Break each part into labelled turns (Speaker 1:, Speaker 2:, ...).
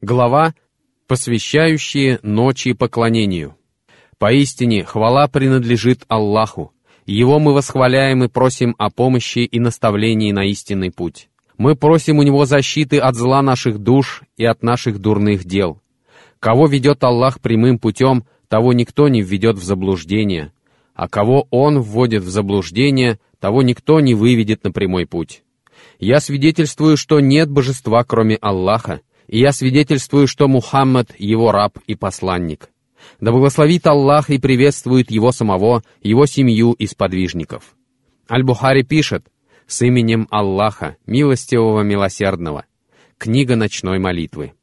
Speaker 1: Глава, посвящающая ночи поклонению. Поистине, хвала принадлежит Аллаху. Его мы восхваляем и просим о помощи и наставлении на истинный путь. Мы просим у Него защиты от зла наших душ и от наших дурных дел. Кого ведет Аллах прямым путем, того никто не введет в заблуждение, а кого Он вводит в заблуждение, того никто не выведет на прямой путь. Я свидетельствую, что нет божества, кроме Аллаха, и я свидетельствую, что Мухаммад — его раб и посланник. Да благословит Аллах и приветствует его самого, его семью и сподвижников. Аль-Бухари пишет, «С именем Аллаха, милостивого, милосердного». Книга ночной молитвы.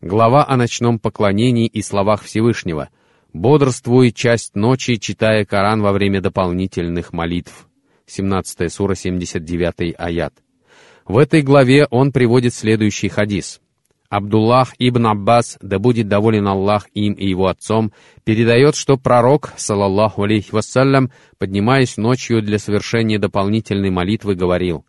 Speaker 1: Глава о ночном поклонении и словах Всевышнего. Бодрствуй часть ночи, читая Коран во время дополнительных молитв. 17 сура, 79 аят. В этой главе он приводит следующий хадис. Абдуллах ибн Аббас, да будет доволен Аллах им и его отцом, передает, что пророк, салаллаху алейхи вассалям, поднимаясь ночью для совершения дополнительной молитвы, говорил,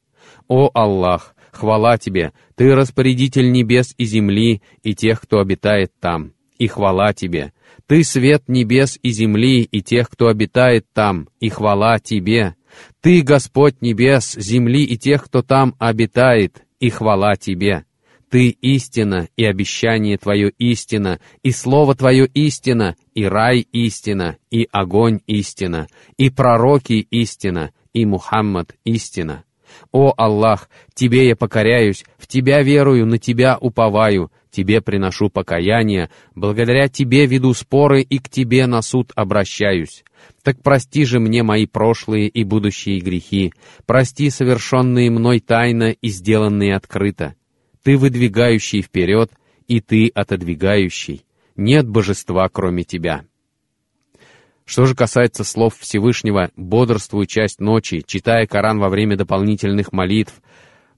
Speaker 1: «О Аллах, хвала Тебе, Ты распорядитель небес и земли и тех, кто обитает там, и хвала Тебе, Ты свет небес и земли и тех, кто обитает там, и хвала Тебе, Ты Господь небес, земли и тех, кто там обитает, и хвала Тебе». Ты истина, и обещание Твое истина, и Слово Твое истина, и рай истина, и огонь истина, и пророки истина, и Мухаммад истина. О Аллах, Тебе я покоряюсь, в Тебя верую, на Тебя уповаю, Тебе приношу покаяние, благодаря Тебе веду споры и к Тебе на суд обращаюсь. Так прости же мне мои прошлые и будущие грехи, прости совершенные мной тайно и сделанные открыто. Ты выдвигающий вперед, и ты отодвигающий. Нет божества, кроме тебя. Что же касается слов Всевышнего «бодрствуй часть ночи», читая Коран во время дополнительных молитв,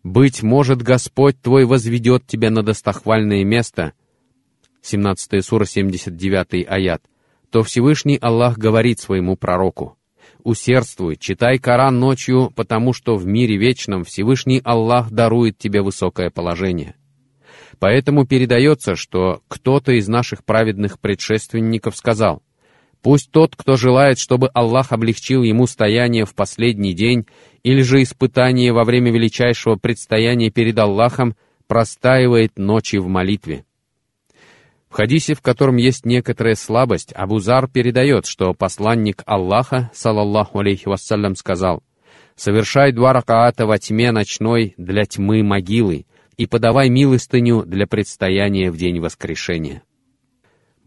Speaker 1: «Быть может, Господь твой возведет тебя на достохвальное место», 17 сура, 79 аят, то Всевышний Аллах говорит своему пророку, усердствуй, читай Коран ночью, потому что в мире вечном Всевышний Аллах дарует тебе высокое положение. Поэтому передается, что кто-то из наших праведных предшественников сказал, «Пусть тот, кто желает, чтобы Аллах облегчил ему стояние в последний день или же испытание во время величайшего предстояния перед Аллахом, простаивает ночи в молитве». В хадисе, в котором есть некоторая слабость, Абузар передает, что посланник Аллаха, салаллаху алейхи вассалям, сказал, «Совершай два ракаата во тьме ночной для тьмы могилы и подавай милостыню для предстояния в день воскрешения».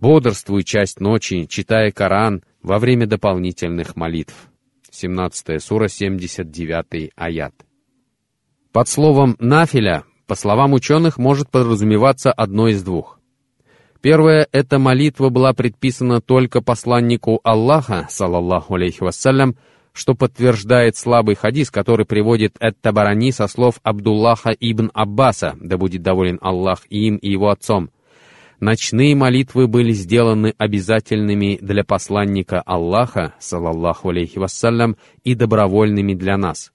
Speaker 1: Бодрствуй часть ночи, читая Коран во время дополнительных молитв. 17 сура, 79 аят. Под словом «нафиля», по словам ученых, может подразумеваться одно из двух. Первое, эта молитва была предписана только посланнику Аллаха, салаллаху алейхи вассалям, что подтверждает слабый хадис, который приводит Эт-Табарани со слов Абдуллаха ибн Аббаса, да будет доволен Аллах им и его отцом. Ночные молитвы были сделаны обязательными для посланника Аллаха, салаллаху алейхи вассалям, и добровольными для нас.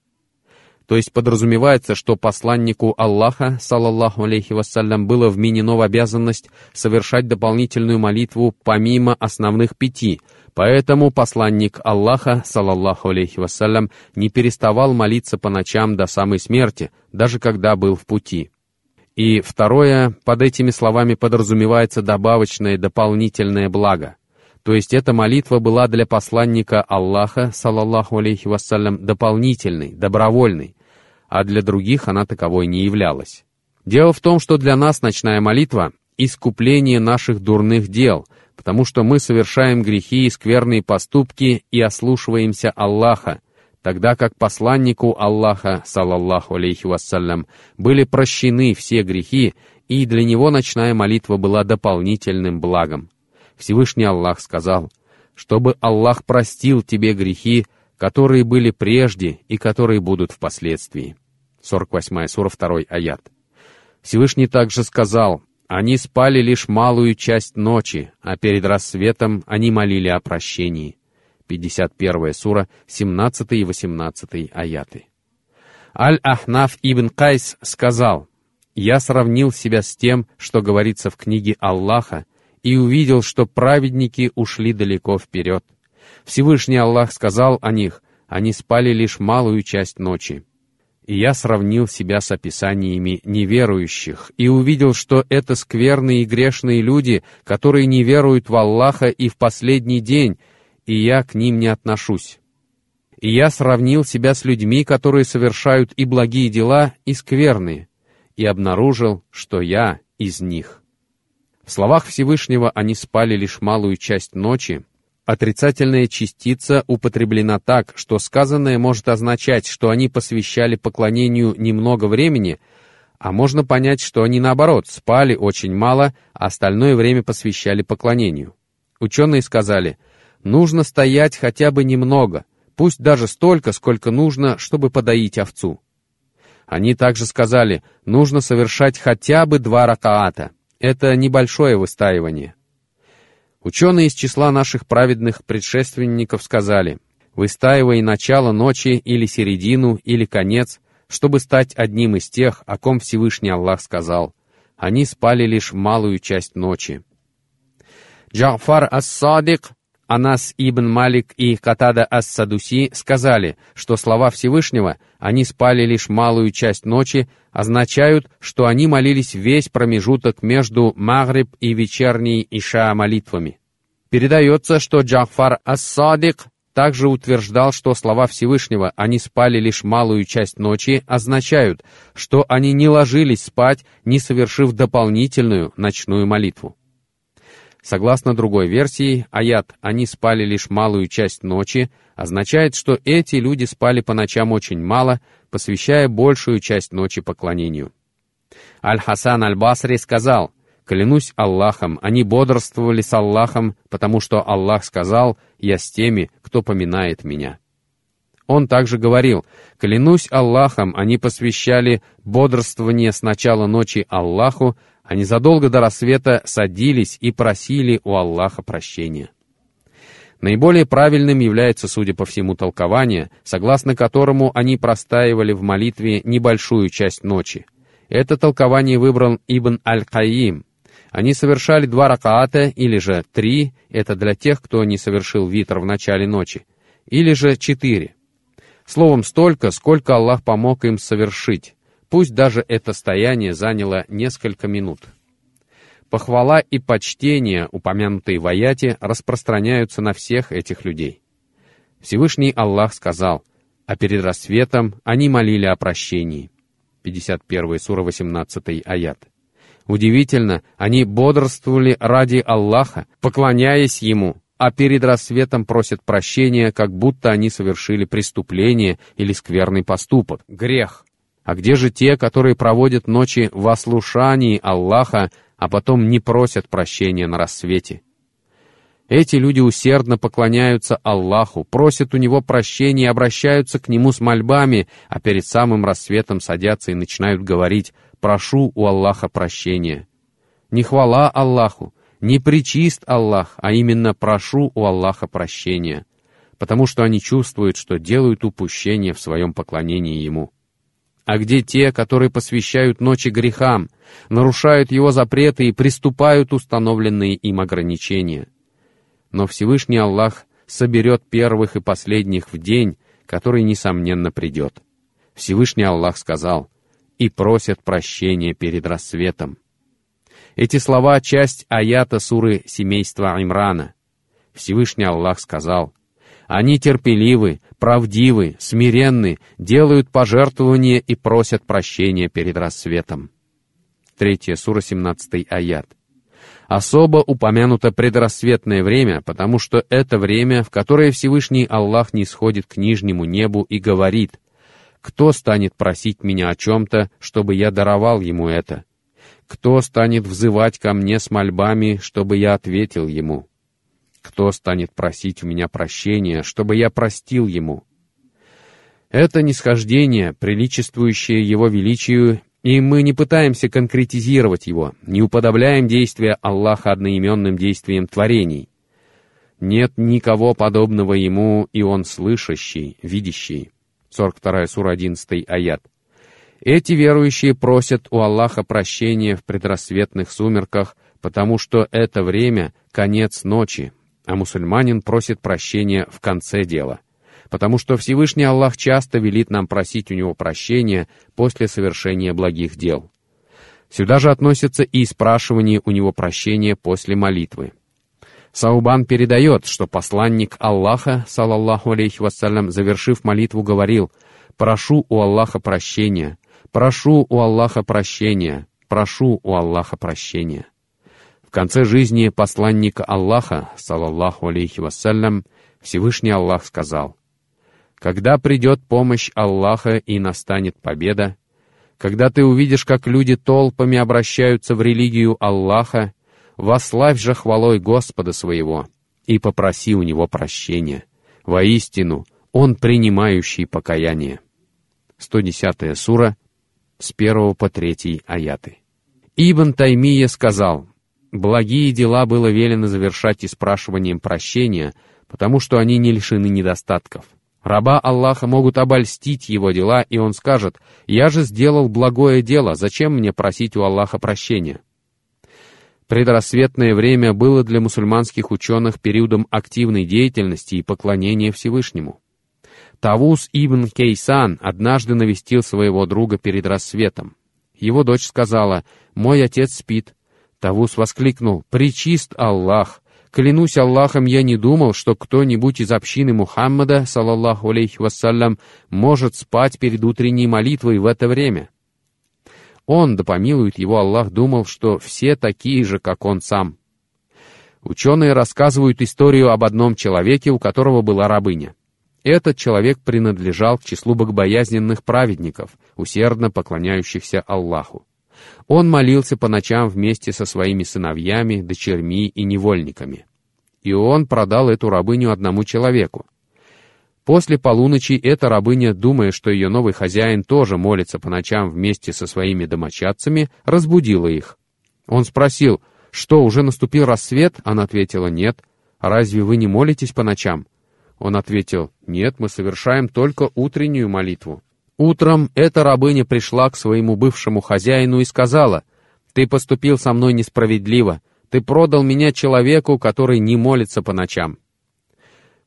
Speaker 1: То есть подразумевается, что посланнику Аллаха, салаллаху алейхи вассалям, было вменено в обязанность совершать дополнительную молитву помимо основных пяти, поэтому посланник Аллаха, салаллаху алейхи вассалям, не переставал молиться по ночам до самой смерти, даже когда был в пути. И второе, под этими словами подразумевается добавочное дополнительное благо. То есть эта молитва была для посланника Аллаха, салаллаху алейхи вассалям, дополнительной, добровольной, а для других она таковой не являлась. Дело в том, что для нас ночная молитва — искупление наших дурных дел, потому что мы совершаем грехи и скверные поступки и ослушиваемся Аллаха, тогда как посланнику Аллаха, салаллаху алейхи вассалям, были прощены все грехи, и для него ночная молитва была дополнительным благом. Всевышний Аллах сказал, «Чтобы Аллах простил тебе грехи, которые были прежде и которые будут впоследствии. 48 сура 2 аят. Всевышний также сказал, «Они спали лишь малую часть ночи, а перед рассветом они молили о прощении». 51 сура, 17 и 18 аяты. Аль-Ахнаф ибн Кайс сказал, Я сравнил себя с тем, что говорится в книге Аллаха, и увидел, что праведники ушли далеко вперед. Всевышний Аллах сказал о них, они спали лишь малую часть ночи. И я сравнил себя с описаниями неверующих и увидел, что это скверные и грешные люди, которые не веруют в Аллаха и в последний день, и я к ним не отношусь. И я сравнил себя с людьми, которые совершают и благие дела, и скверные, и обнаружил, что я из них. В словах Всевышнего они спали лишь малую часть ночи. Отрицательная частица употреблена так, что сказанное может означать, что они посвящали поклонению немного времени, а можно понять, что они наоборот спали очень мало, а остальное время посвящали поклонению. Ученые сказали – нужно стоять хотя бы немного, пусть даже столько, сколько нужно, чтобы подоить овцу. Они также сказали, нужно совершать хотя бы два ракаата. Это небольшое выстаивание. Ученые из числа наших праведных предшественников сказали, выстаивай начало ночи или середину или конец, чтобы стать одним из тех, о ком Всевышний Аллах сказал. Они спали лишь малую часть ночи. Джафар ас-Садик Анас ибн Малик и Катада ас-Садуси сказали, что слова Всевышнего «они спали лишь малую часть ночи» означают, что они молились весь промежуток между Магриб и вечерней Иша молитвами. Передается, что Джафар ас-Садик также утверждал, что слова Всевышнего «они спали лишь малую часть ночи» означают, что они не ложились спать, не совершив дополнительную ночную молитву. Согласно другой версии, аят «они спали лишь малую часть ночи» означает, что эти люди спали по ночам очень мало, посвящая большую часть ночи поклонению. Аль-Хасан Аль-Басри сказал, «Клянусь Аллахом, они бодрствовали с Аллахом, потому что Аллах сказал, я с теми, кто поминает меня». Он также говорил, «Клянусь Аллахом, они посвящали бодрствование с начала ночи Аллаху, они задолго до рассвета садились и просили у Аллаха прощения. Наиболее правильным является, судя по всему, толкование, согласно которому они простаивали в молитве небольшую часть ночи. Это толкование выбрал Ибн Аль-Каим. Они совершали два ракаата, или же три, это для тех, кто не совершил витр в начале ночи, или же четыре. Словом, столько, сколько Аллах помог им совершить. Пусть даже это стояние заняло несколько минут. Похвала и почтение, упомянутые в аяте, распространяются на всех этих людей. Всевышний Аллах сказал, а перед рассветом они молили о прощении. 51 сура 18 аят. Удивительно, они бодрствовали ради Аллаха, поклоняясь Ему, а перед рассветом просят прощения, как будто они совершили преступление или скверный поступок, грех. А где же те, которые проводят ночи в ослушании Аллаха, а потом не просят прощения на рассвете? Эти люди усердно поклоняются Аллаху, просят у Него прощения и обращаются к Нему с мольбами, а перед самым рассветом садятся и начинают говорить «прошу у Аллаха прощения». Не хвала Аллаху, не причист Аллах, а именно прошу у Аллаха прощения, потому что они чувствуют, что делают упущение в своем поклонении Ему. А где те, которые посвящают ночи грехам, нарушают его запреты и приступают установленные им ограничения? Но Всевышний Аллах соберет первых и последних в день, который, несомненно, придет. Всевышний Аллах сказал, «И просят прощения перед рассветом». Эти слова — часть аята суры семейства Имрана. Всевышний Аллах сказал, они терпеливы, правдивы, смиренны, делают пожертвования и просят прощения перед рассветом. Третья сура, 17 аят. Особо упомянуто предрассветное время, потому что это время, в которое Всевышний Аллах не сходит к нижнему небу и говорит, «Кто станет просить меня о чем-то, чтобы я даровал ему это? Кто станет взывать ко мне с мольбами, чтобы я ответил ему?» Кто станет просить у меня прощения, чтобы я простил ему? Это нисхождение, приличествующее его величию, и мы не пытаемся конкретизировать его, не уподобляем действия Аллаха одноименным действием творений. Нет никого подобного ему, и он слышащий, видящий. 42 сура 11 аят. Эти верующие просят у Аллаха прощения в предрассветных сумерках, потому что это время — конец ночи, а мусульманин просит прощения в конце дела, потому что Всевышний Аллах часто велит нам просить у него прощения после совершения благих дел. Сюда же относится и спрашивание у него прощения после молитвы. Саубан передает, что посланник Аллаха, салаллаху алейхи вассалям, завершив молитву, говорил «Прошу у Аллаха прощения, прошу у Аллаха прощения, прошу у Аллаха прощения». В конце жизни посланника Аллаха, салаллаху алейхи вассалям, Всевышний Аллах сказал «Когда придет помощь Аллаха и настанет победа, когда ты увидишь, как люди толпами обращаются в религию Аллаха, Вославь же хвалой Господа своего и попроси у Него прощения. Воистину, Он принимающий покаяние. 110 сура, с 1 по 3 аяты. Ибн Таймия сказал, «Благие дела было велено завершать и спрашиванием прощения, потому что они не лишены недостатков. Раба Аллаха могут обольстить его дела, и он скажет, «Я же сделал благое дело, зачем мне просить у Аллаха прощения?» Предрассветное время было для мусульманских ученых периодом активной деятельности и поклонения Всевышнему. Тавус ибн Кейсан однажды навестил своего друга перед рассветом. Его дочь сказала, «Мой отец спит». Тавус воскликнул, «Причист Аллах! Клянусь Аллахом, я не думал, что кто-нибудь из общины Мухаммада, салаллаху алейхи вассалям, может спать перед утренней молитвой в это время». Он, да помилует его Аллах, думал, что все такие же, как он сам. Ученые рассказывают историю об одном человеке, у которого была рабыня. Этот человек принадлежал к числу богобоязненных праведников, усердно поклоняющихся Аллаху. Он молился по ночам вместе со своими сыновьями, дочерьми и невольниками. И он продал эту рабыню одному человеку. После полуночи эта рабыня, думая, что ее новый хозяин тоже молится по ночам вместе со своими домочадцами, разбудила их. Он спросил, что, уже наступил рассвет? Она ответила, нет. разве вы не молитесь по ночам? Он ответил, нет, мы совершаем только утреннюю молитву. Утром эта рабыня пришла к своему бывшему хозяину и сказала, «Ты поступил со мной несправедливо, ты продал меня человеку, который не молится по ночам».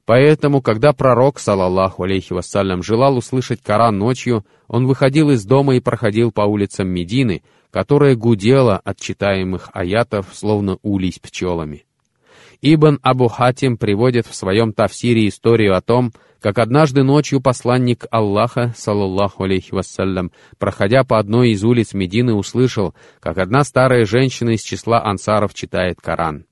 Speaker 1: Поэтому, когда пророк, салаллаху алейхи вассалям, желал услышать Коран ночью, он выходил из дома и проходил по улицам Медины, которая гудела от читаемых аятов, словно улей пчелами. Ибн Абу Хатим приводит в своем тафсире историю о том, как однажды ночью посланник Аллаха, салаллаху алейхи вассалям, проходя по одной из улиц Медины, услышал, как одна старая женщина из числа ансаров читает Коран.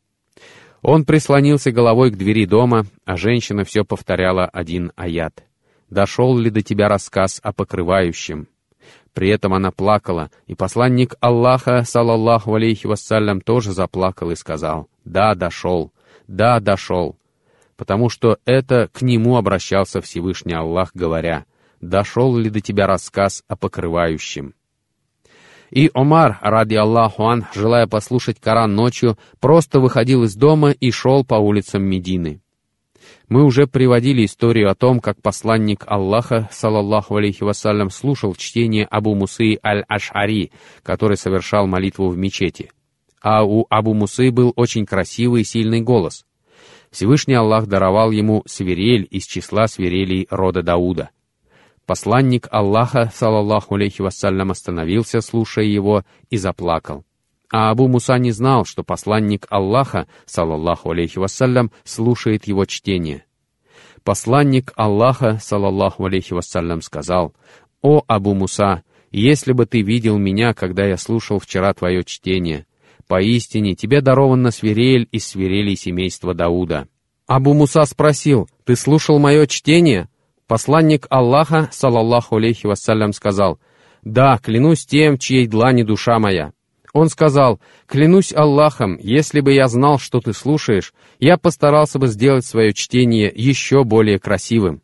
Speaker 1: Он прислонился головой к двери дома, а женщина все повторяла один аят. «Дошел ли до тебя рассказ о покрывающем?» При этом она плакала, и посланник Аллаха, салаллаху алейхи вассалям, тоже заплакал и сказал, «Да, дошел, да, дошел», потому что это к нему обращался Всевышний Аллах, говоря, «Дошел ли до тебя рассказ о покрывающем?» И Омар, ради Аллаху ан, желая послушать Коран ночью, просто выходил из дома и шел по улицам Медины. Мы уже приводили историю о том, как посланник Аллаха, салаллаху алейхи вассалям, слушал чтение Абу Мусы аль-Аш'ари, который совершал молитву в мечети. А у Абу Мусы был очень красивый и сильный голос. Всевышний Аллах даровал ему свирель из числа свирелей рода Дауда — Посланник Аллаха, салаллаху алейхи вассалям, остановился, слушая его, и заплакал. А Абу Муса не знал, что посланник Аллаха, салаллаху алейхи вассалям, слушает его чтение. Посланник Аллаха, салаллаху алейхи вассалям, сказал, «О, Абу Муса, если бы ты видел меня, когда я слушал вчера твое чтение, поистине тебе дарована свирель из свирелей семейства Дауда». Абу Муса спросил, «Ты слушал мое чтение?» Посланник Аллаха, салаллаху алейхи вассалям, сказал, «Да, клянусь тем, чьей длани душа моя». Он сказал, «Клянусь Аллахом, если бы я знал, что ты слушаешь, я постарался бы сделать свое чтение еще более красивым».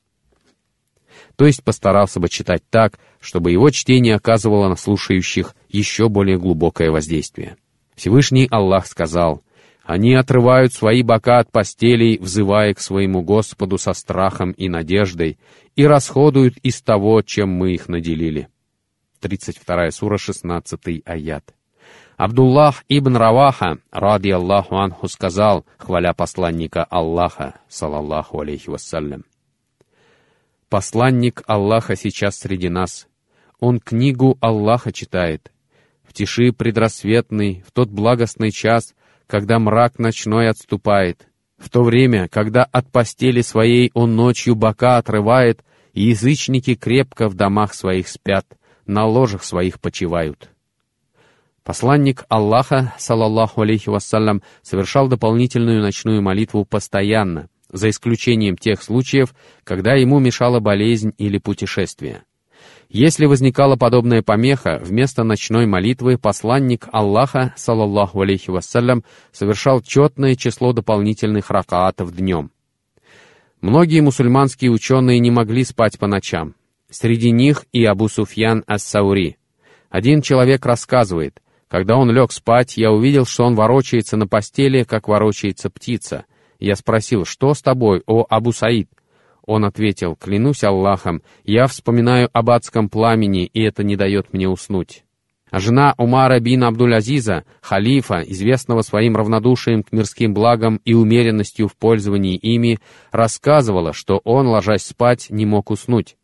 Speaker 1: То есть постарался бы читать так, чтобы его чтение оказывало на слушающих еще более глубокое воздействие. Всевышний Аллах сказал, они отрывают свои бока от постелей, взывая к своему Господу со страхом и надеждой, и расходуют из того, чем мы их наделили. 32 сура, 16 аят. Абдуллах ибн Раваха, ради Аллаху анху, сказал, хваля посланника Аллаха, салаллаху алейхи вассалям. Посланник Аллаха сейчас среди нас. Он книгу Аллаха читает. Тиши предрассветный, в тот благостный час, когда мрак ночной отступает, в то время, когда от постели своей он ночью бока отрывает, и язычники крепко в домах своих спят, на ложах своих почивают. Посланник Аллаха, салаллаху алейхи вассалям, совершал дополнительную ночную молитву постоянно, за исключением тех случаев, когда ему мешала болезнь или путешествие. Если возникала подобная помеха, вместо ночной молитвы посланник Аллаха, салаллаху алейхи вассалям, совершал четное число дополнительных ракаатов днем. Многие мусульманские ученые не могли спать по ночам. Среди них и Абу Суфьян ас-Саури. Один человек рассказывает, когда он лег спать, я увидел, что он ворочается на постели, как ворочается птица. Я спросил, что с тобой, о Абу Саид? Он ответил, клянусь Аллахом, я вспоминаю об адском пламени, и это не дает мне уснуть. А жена Умара бин Абдуль-Азиза, халифа, известного своим равнодушием к мирским благам и умеренностью в пользовании ими, рассказывала, что он, ложась спать, не мог уснуть.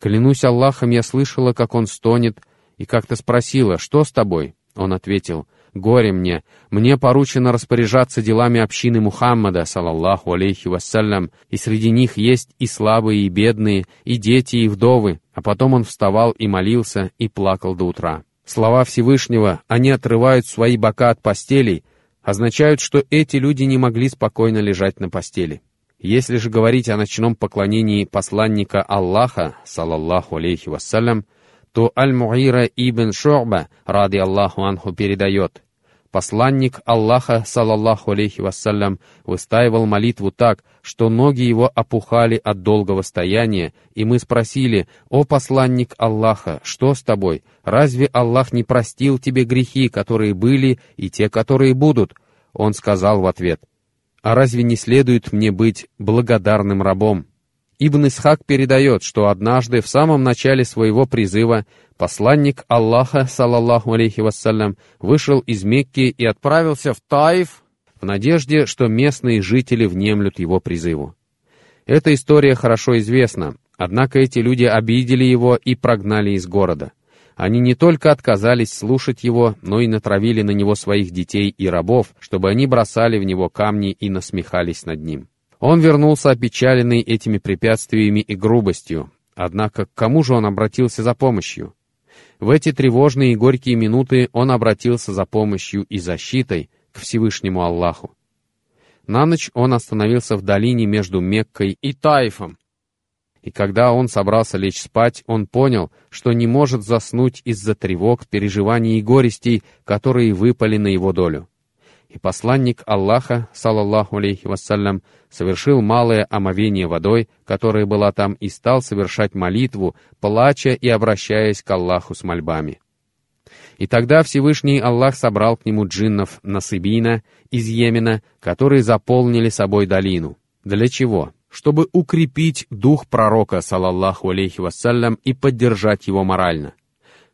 Speaker 1: Клянусь Аллахом, я слышала, как он стонет, и как-то спросила, что с тобой? Он ответил, «Горе мне! Мне поручено распоряжаться делами общины Мухаммада, салаллаху алейхи вассалям, и среди них есть и слабые, и бедные, и дети, и вдовы». А потом он вставал и молился, и плакал до утра. Слова Всевышнего «они отрывают свои бока от постелей» означают, что эти люди не могли спокойно лежать на постели. Если же говорить о ночном поклонении посланника Аллаха, салаллаху алейхи вассалям, то Аль-Муира ибн Шу'ба, ради Аллаху анху, передает, Посланник Аллаха, салаллаху алейхи вассалям, выстаивал молитву так, что ноги его опухали от долгого стояния, и мы спросили, «О посланник Аллаха, что с тобой? Разве Аллах не простил тебе грехи, которые были, и те, которые будут?» Он сказал в ответ, «А разве не следует мне быть благодарным рабом?» Ибн Исхак передает, что однажды в самом начале своего призыва посланник Аллаха, салаллаху алейхи вассалям, вышел из Мекки и отправился в Таиф в надежде, что местные жители внемлют его призыву. Эта история хорошо известна, однако эти люди обидели его и прогнали из города. Они не только отказались слушать его, но и натравили на него своих детей и рабов, чтобы они бросали в него камни и насмехались над ним. Он вернулся опечаленный этими препятствиями и грубостью. Однако к кому же он обратился за помощью? В эти тревожные и горькие минуты он обратился за помощью и защитой к Всевышнему Аллаху. На ночь он остановился в долине между Меккой и Таифом. И когда он собрался лечь спать, он понял, что не может заснуть из-за тревог, переживаний и горестей, которые выпали на его долю и посланник Аллаха, салаллаху алейхи вассалям, совершил малое омовение водой, которая была там, и стал совершать молитву, плача и обращаясь к Аллаху с мольбами. И тогда Всевышний Аллах собрал к нему джиннов Насыбина из Йемена, которые заполнили собой долину. Для чего? Чтобы укрепить дух пророка, салаллаху алейхи вассалям, и поддержать его морально.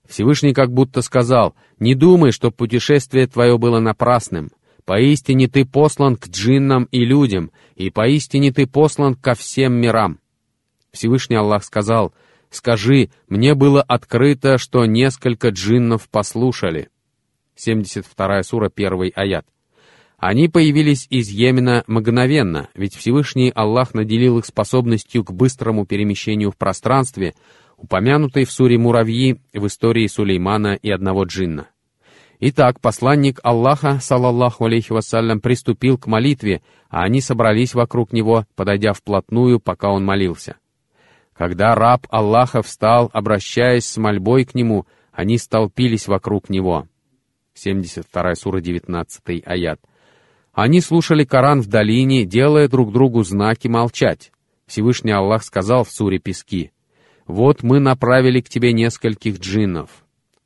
Speaker 1: Всевышний как будто сказал, «Не думай, что путешествие твое было напрасным. Поистине ты послан к джиннам и людям, и поистине ты послан ко всем мирам. Всевышний Аллах сказал, «Скажи, мне было открыто, что несколько джиннов послушали». 72 сура, 1 аят. Они появились из Йемена мгновенно, ведь Всевышний Аллах наделил их способностью к быстрому перемещению в пространстве, упомянутой в суре Муравьи в истории Сулеймана и одного джинна. Итак, посланник Аллаха, салаллаху алейхи вассалям, приступил к молитве, а они собрались вокруг него, подойдя вплотную, пока он молился. Когда раб Аллаха встал, обращаясь с мольбой к нему, они столпились вокруг него. 72 сура, 19 аят. Они слушали Коран в долине, делая друг другу знаки молчать. Всевышний Аллах сказал в суре Пески, «Вот мы направили к тебе нескольких джиннов,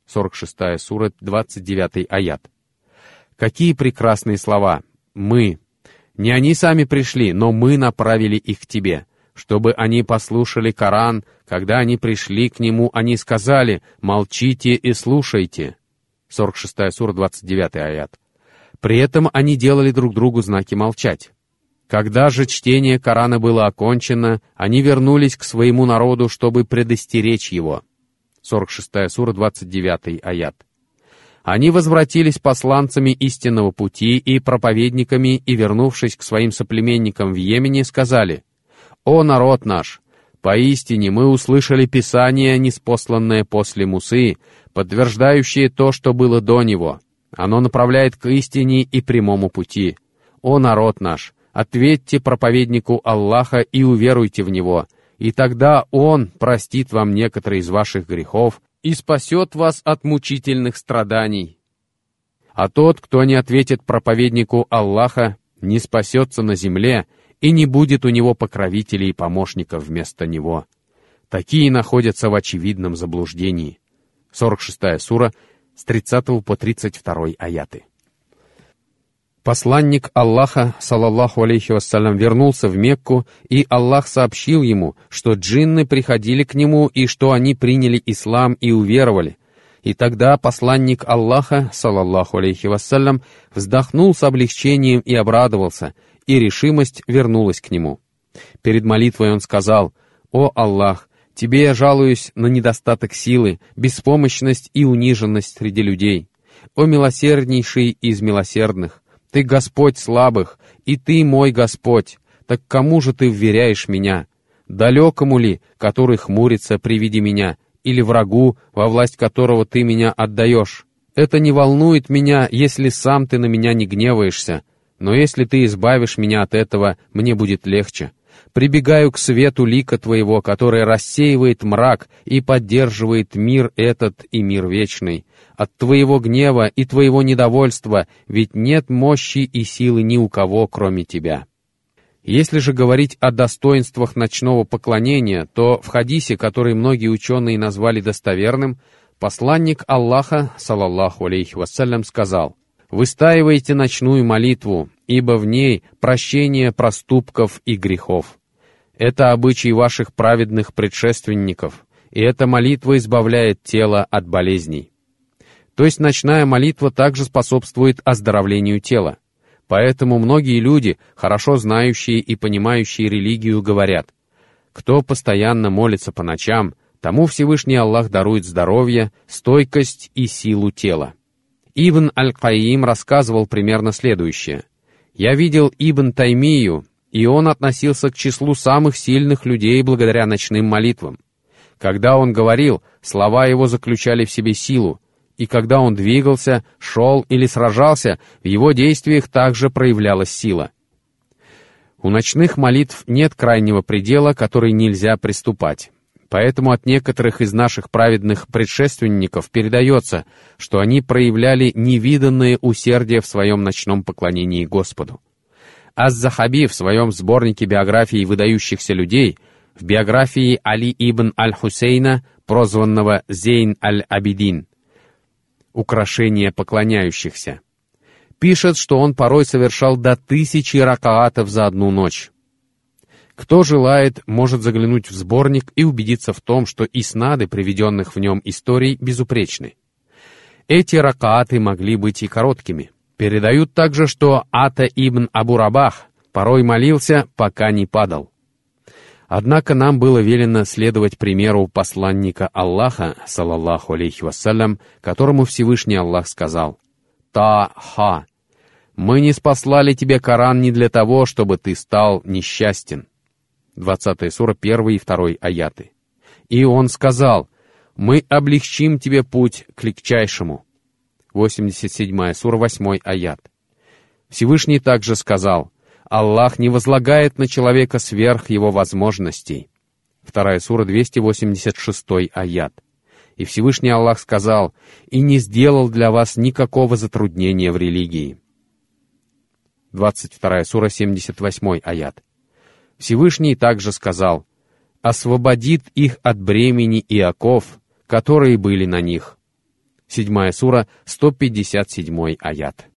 Speaker 1: 46 сура, 29 аят. Какие прекрасные слова! Мы! Не они сами пришли, но мы направили их к тебе. чтобы они послушали Коран, когда они пришли к нему, они сказали «молчите и слушайте». 46 сура, 29 аят. При этом они делали друг другу знаки молчать. Когда же чтение Корана было окончено, они вернулись к своему народу, чтобы предостеречь его. 46 сура, 29 аят. Они возвратились посланцами истинного пути и проповедниками и, вернувшись к своим соплеменникам в Йемене, сказали, «О народ наш! Поистине мы услышали Писание, неспосланное после Мусы, подтверждающее то, что было до него. Оно направляет к истине и прямому пути. О народ наш! Ответьте проповеднику Аллаха и уверуйте в Него, и тогда Он простит вам некоторые из ваших грехов и спасет вас от мучительных страданий. А тот, кто не ответит проповеднику Аллаха, не спасется на земле, и не будет у него покровителей и помощников вместо него. Такие находятся в очевидном заблуждении. 46 сура, с 30 по 32 аяты. Посланник Аллаха, салаллаху алейхи вассалям, вернулся в Мекку, и Аллах сообщил ему, что джинны приходили к нему и что они приняли ислам и уверовали. И тогда посланник Аллаха, салаллаху алейхи вассалям, вздохнул с облегчением и обрадовался, и решимость вернулась к нему. Перед молитвой он сказал, «О Аллах, Тебе я жалуюсь на недостаток силы, беспомощность и униженность среди людей. О милосерднейший из милосердных! Ты Господь слабых, и Ты мой Господь. Так кому же Ты вверяешь меня? Далекому ли, который хмурится при виде меня, или врагу, во власть которого Ты меня отдаешь? Это не волнует меня, если сам Ты на меня не гневаешься, но если Ты избавишь меня от этого, мне будет легче. Прибегаю к свету лика Твоего, который рассеивает мрак и поддерживает мир этот и мир вечный от твоего гнева и твоего недовольства, ведь нет мощи и силы ни у кого, кроме тебя. Если же говорить о достоинствах ночного поклонения, то в хадисе, который многие ученые назвали достоверным, посланник Аллаха, салаллаху алейхи вассалям, сказал, «Выстаивайте ночную молитву, ибо в ней прощение проступков и грехов. Это обычай ваших праведных предшественников, и эта молитва избавляет тело от болезней». То есть ночная молитва также способствует оздоровлению тела. Поэтому многие люди, хорошо знающие и понимающие религию, говорят, кто постоянно молится по ночам, тому Всевышний Аллах дарует здоровье, стойкость и силу тела. Ибн Аль-Каим рассказывал примерно следующее. «Я видел Ибн Таймию, и он относился к числу самых сильных людей благодаря ночным молитвам. Когда он говорил, слова его заключали в себе силу, и когда он двигался, шел или сражался, в его действиях также проявлялась сила. У ночных молитв нет крайнего предела, который нельзя приступать. Поэтому от некоторых из наших праведных предшественников передается, что они проявляли невиданное усердие в своем ночном поклонении Господу. Аз-Захаби в своем сборнике биографии выдающихся людей, в биографии Али ибн Аль-Хусейна, прозванного Зейн Аль-Абидин, украшение поклоняющихся. Пишет, что он порой совершал до тысячи ракаатов за одну ночь. Кто желает, может заглянуть в сборник и убедиться в том, что иснады, приведенных в нем историй, безупречны. Эти ракааты могли быть и короткими. Передают также, что Ата ибн Абу Рабах порой молился, пока не падал. Однако нам было велено следовать примеру посланника Аллаха, салаллаху алейхи вассалям, которому Всевышний Аллах сказал, «Та-ха! Мы не спаслали тебе Коран не для того, чтобы ты стал несчастен». 20 сура 1 и 2 аяты. И он сказал, «Мы облегчим тебе путь к легчайшему». 87 сура 8 аят. Всевышний также сказал, Аллах не возлагает на человека сверх его возможностей. Вторая сура, 286 аят. И Всевышний Аллах сказал, «И не сделал для вас никакого затруднения в религии». 22 сура, 78 аят. Всевышний также сказал, «Освободит их от бремени и оков, которые были на них». 7 сура, 157 аят.